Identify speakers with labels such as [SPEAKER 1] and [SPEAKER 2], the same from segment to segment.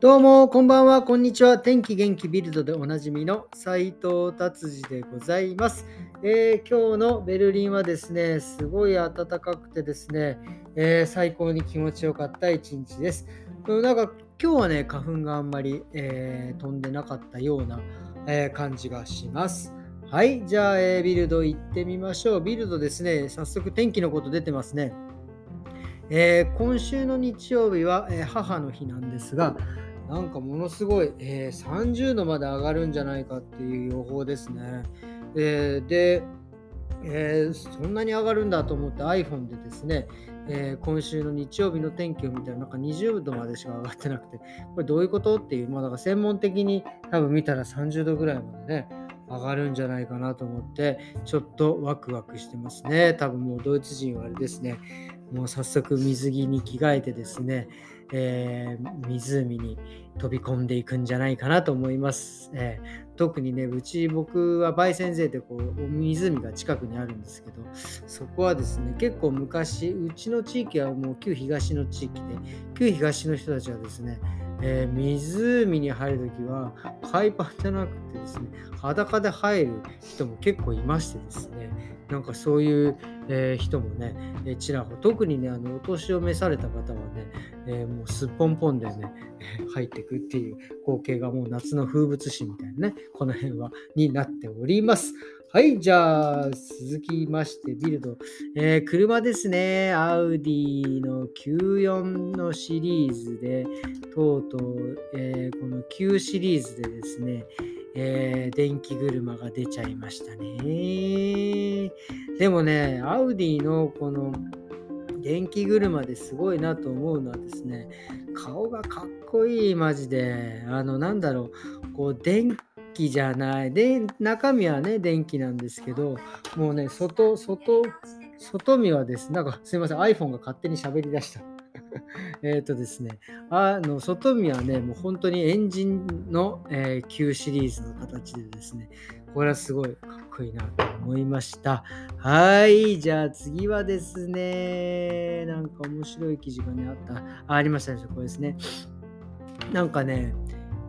[SPEAKER 1] どうも、こんばんは、こんにちは。天気元気ビルドでおなじみの斉藤達治でございます、えー、今日のベルリンはですね、すごい暖かくてですね、えー、最高に気持ちよかった一日です。なんか今日はね、花粉があんまり、えー、飛んでなかったような、え感じがします。はい、じゃあ、えビルド行ってみましょう。ビルドですね、早速天気のこと出てますね。え今週の日曜日は、え母の日なんですが、なんかものすごい、えー、30度まで上がるんじゃないかっていう予報ですね。えー、で、えー、そんなに上がるんだと思って iPhone でですね、えー、今週の日曜日の天気を見たらなんか20度までしか上がってなくて、これどういうことっていう、まあ、だから専門的に多分見たら30度ぐらいまでね、上がるんじゃないかなと思って、ちょっとワクワクしてますね。多分もうドイツ人はあれですね、もう早速水着に着替えてですね、えー、湖に飛び込んでいくんじゃないかなと思います。えー、特にね、うち僕は焙煎税でこう湖が近くにあるんですけど、そこはですね、結構昔、うちの地域はもう旧東の地域で、旧東の人たちはですね、えー、湖に入るときは海パンじゃなくてですね、裸で入る人も結構いましてですね、なんかそういう、えー、人もね、えちらほ特にね、あのお年を召された方はね、えー、もうすっぽんぽんでね、入ってくっていう光景がもう夏の風物詩みたいなね、この辺はになっております。はい、じゃあ、続きまして、ビルド。えー、車ですね。アウディの94のシリーズで、とうとう、えー、この9シリーズでですね、えー、電気車が出ちゃいましたね。でもね、アウディのこの電気車ですごいなと思うのはですね、顔がかっこいい、マジで。あの、なんだろう、こう、電気じゃない。で、中身はね、電気なんですけど、もうね、外、外、外見はですね、なんかすいません、iPhone が勝手に喋り出した。えっとですね、あの外見はね、もう本当にエンジンの、えー、Q シリーズの形でですね、これはすごいかっこいいなと思いました。はい、じゃあ次はですね、なんか面白い記事がね、あった。あありましたね、これですね。なんかね、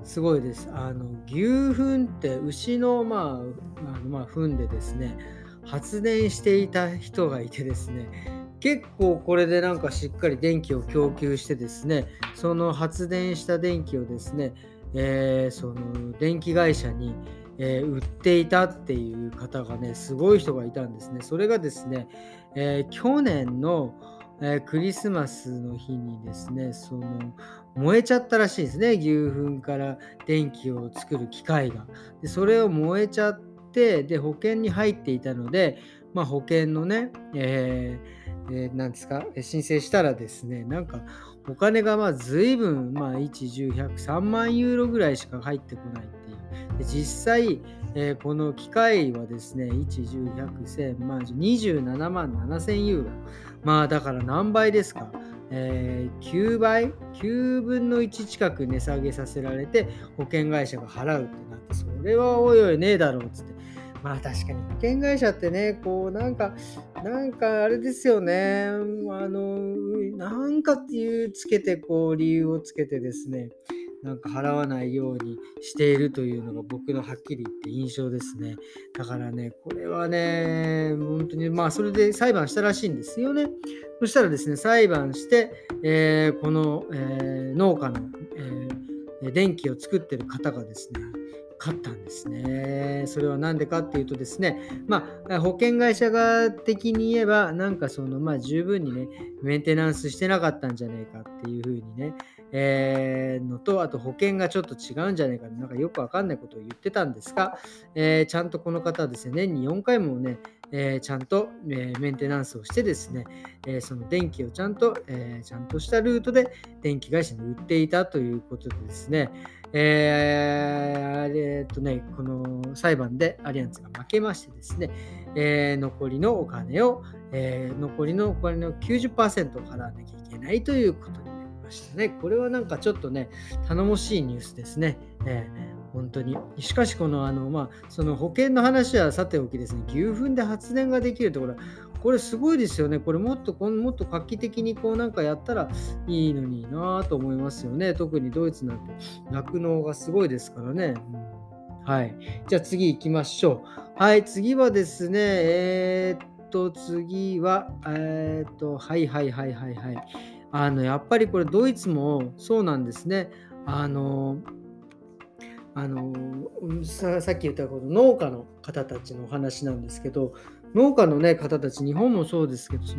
[SPEAKER 1] すごいです。あの牛糞って牛の,、まあ、あのまあ糞でですね、発電していた人がいてですね、結構これでなんかしっかり電気を供給してですね、その発電した電気をですね、えー、その電気会社に、えー、売っていたっていう方がね、すごい人がいたんですね。それがですね、えー、去年の、えクリスマスの日にですね、その燃えちゃったらしいですね、牛糞から電気を作る機械が。でそれを燃えちゃって、で保険に入っていたので、まあ、保険のね、えーえー、なんですか、申請したらですね、なんかお金がまあ随分、まあ、1、10、100、3万ユーロぐらいしか入ってこないっていう。で実際、えー、この機械はですね、1、10、100、1000万、27万7000ユーロ。まあだから何倍ですか。えー、9倍 ?9 分の1近く値下げさせられて保険会社が払うってなって、それはおいおいねえだろうっつって。まあ確かに保険会社ってね、こうなんか、なんかあれですよね、あの、なんかっていうつけて、こう理由をつけてですね、なんか払わないようにしているというのが僕のはっきり言って印象ですね。だからね、これはね、本当にまあそれで裁判したらしいんですよね。そしたらですね、裁判して、えー、この、えー、農家の、えー、電気を作ってる方がですね、勝ったんですね。それは何でかっていうとですね、まあ、保険会社側的に言えば、なんかその、まあ、十分にね、メンテナンスしてなかったんじゃないかっていうふうにね、えー、のと、あと保険がちょっと違うんじゃないかなんかよくわかんないことを言ってたんですが、えー、ちゃんとこの方はですね、年に4回もね、えー、ちゃんと、え、メンテナンスをしてですね、え、その電気をちゃんと、えちゃんとしたルートで電気会社に売っていたということでですね、えー、えー、っとね、この裁判でアリアンツが負けましてですね、えー、残りのお金を、えー、残りのお金の90%を払わなきゃいけないということにましたね。これはなんかちょっとね、頼もしいニュースですね。えー本当に。しかし、この、あの、まあ、その保険の話はさておきですね、牛糞で発電ができるところ、これすごいですよね。これもっとこもっと画期的にこうなんかやったらいいのになと思いますよね。特にドイツなんて酪農がすごいですからね。うん、はい。じゃあ次行きましょう。はい、次はですね、えー、っと、次は、えー、っと、はいはいはいはいはい。あの、やっぱりこれドイツもそうなんですね。あの、あのささっき言ったこの農家の方たちのお話なんですけど農家の、ね、方たち日本もそうですけどそ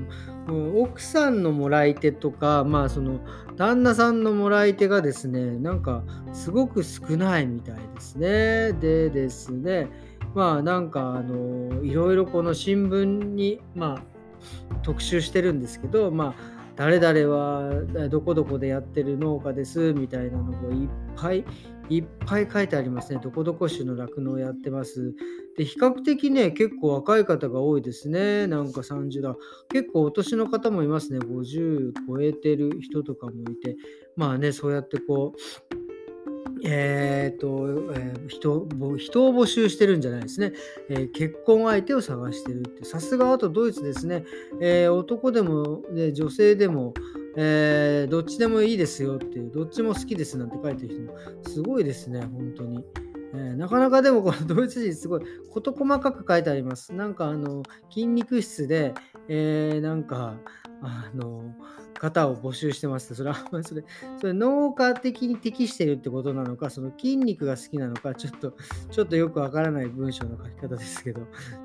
[SPEAKER 1] の奥さんのもらい手とか、まあ、その旦那さんのもらい手がですねなんかすごく少ないみたいですね。でですねまあなんかあのいろいろこの新聞に、まあ、特集してるんですけど、まあ誰々はどこどこでやってる農家ですみたいなのもいっぱいいっぱい書いてありますね。どこどこ種の酪農やってます。で、比較的ね、結構若い方が多いですね。なんか30代。結構お年の方もいますね。50超えてる人とかもいて。まあね、そうやってこう、えーとえー、人人を募集してるんじゃないですね、えー、結婚相手を探してるって、さすがあとドイツですね、えー、男でも、ね、女性でも、えどっちでもいいですよっていう、どっちも好きですなんて書いてる人も。すごいですね、本当に。え、なかなかでもこのドイツ人すごい。事細かく書いてあります。なんかあの筋肉質で、え、なんかあの方を募集してます。それは、それ、それ農家的に適してるってことなのか、その筋肉が好きなのか、ちょっと、ちょっとよくわからない文章の書き方ですけど、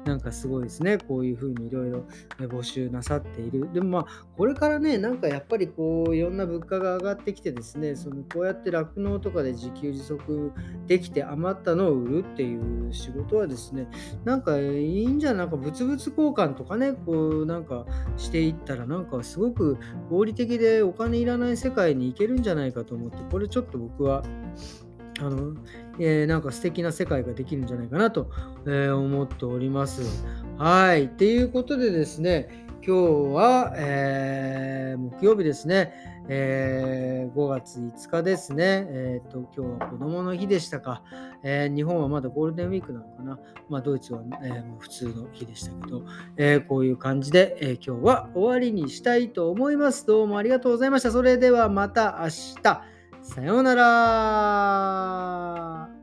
[SPEAKER 1] なんかすごいですね。こういうふうにいろいろ募集なさっている。でもまあ、これからね、なんかやっぱりこう、いろんな物価が上がってきてですね、そのこうやって酪農とかで自給自足できて余ったのを売るっていう仕事はですね、なんかいいんじゃないか、物々交換とかね、こうなんかしていったら、なんかすごく合理理的でお金いらない世界に行けるんじゃないかと思って、これちょっと僕は、あの、えー、なんか素敵な世界ができるんじゃないかなと、えー、思っております。はい。ということでですね、今日は、えー、木曜日ですね、えー、5月5日ですね、えーと、今日は子供の日でしたか、えー、日本はまだゴールデンウィークなのかな、まあ、ドイツは、えー、もう普通の日でしたけど、えこういう感じで、え今日は終わりにしたいと思います。どうもありがとうございました。それではまた明日。さようなら。